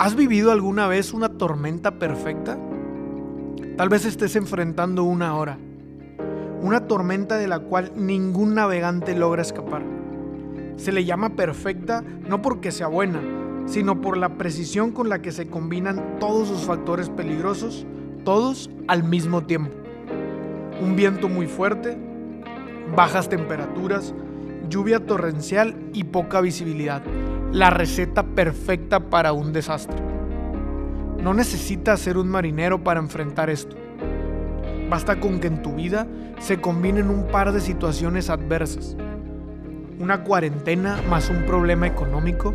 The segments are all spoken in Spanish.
¿Has vivido alguna vez una tormenta perfecta? Tal vez estés enfrentando una ahora. Una tormenta de la cual ningún navegante logra escapar. Se le llama perfecta no porque sea buena, sino por la precisión con la que se combinan todos sus factores peligrosos, todos al mismo tiempo. Un viento muy fuerte, bajas temperaturas, lluvia torrencial y poca visibilidad la receta perfecta para un desastre. No necesitas ser un marinero para enfrentar esto. Basta con que en tu vida se combinen un par de situaciones adversas. Una cuarentena más un problema económico,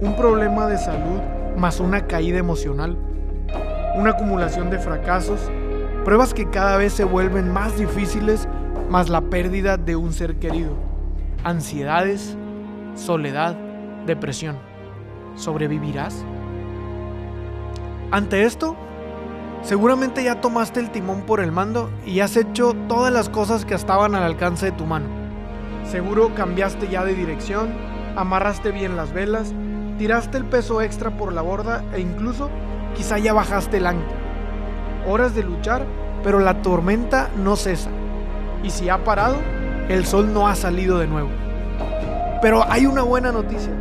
un problema de salud más una caída emocional, una acumulación de fracasos, pruebas que cada vez se vuelven más difíciles más la pérdida de un ser querido, ansiedades, soledad, depresión. ¿Sobrevivirás? Ante esto, seguramente ya tomaste el timón por el mando y has hecho todas las cosas que estaban al alcance de tu mano. Seguro cambiaste ya de dirección, amarraste bien las velas, tiraste el peso extra por la borda e incluso quizá ya bajaste el ancla. Horas de luchar, pero la tormenta no cesa. Y si ha parado, el sol no ha salido de nuevo. Pero hay una buena noticia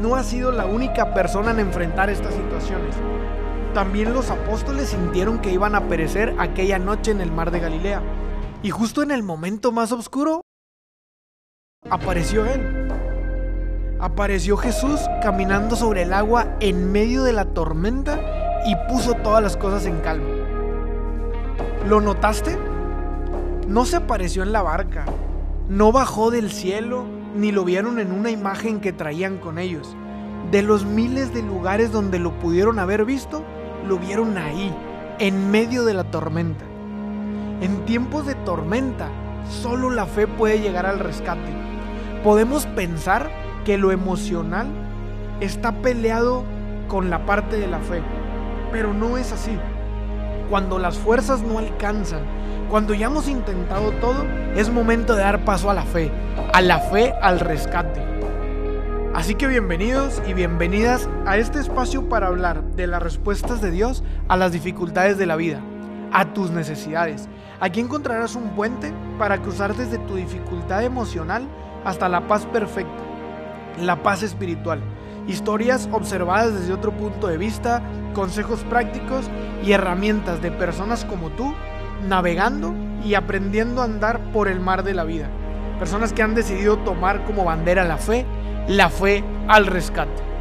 no ha sido la única persona en enfrentar estas situaciones. También los apóstoles sintieron que iban a perecer aquella noche en el mar de Galilea. Y justo en el momento más oscuro, apareció Él. Apareció Jesús caminando sobre el agua en medio de la tormenta y puso todas las cosas en calma. ¿Lo notaste? No se apareció en la barca, no bajó del cielo, ni lo vieron en una imagen que traían con ellos. De los miles de lugares donde lo pudieron haber visto, lo vieron ahí, en medio de la tormenta. En tiempos de tormenta, solo la fe puede llegar al rescate. Podemos pensar que lo emocional está peleado con la parte de la fe, pero no es así. Cuando las fuerzas no alcanzan, cuando ya hemos intentado todo, es momento de dar paso a la fe, a la fe al rescate. Así que bienvenidos y bienvenidas a este espacio para hablar de las respuestas de Dios a las dificultades de la vida, a tus necesidades. Aquí encontrarás un puente para cruzar desde tu dificultad emocional hasta la paz perfecta, la paz espiritual. Historias observadas desde otro punto de vista, consejos prácticos y herramientas de personas como tú navegando y aprendiendo a andar por el mar de la vida. Personas que han decidido tomar como bandera la fe, la fe al rescate.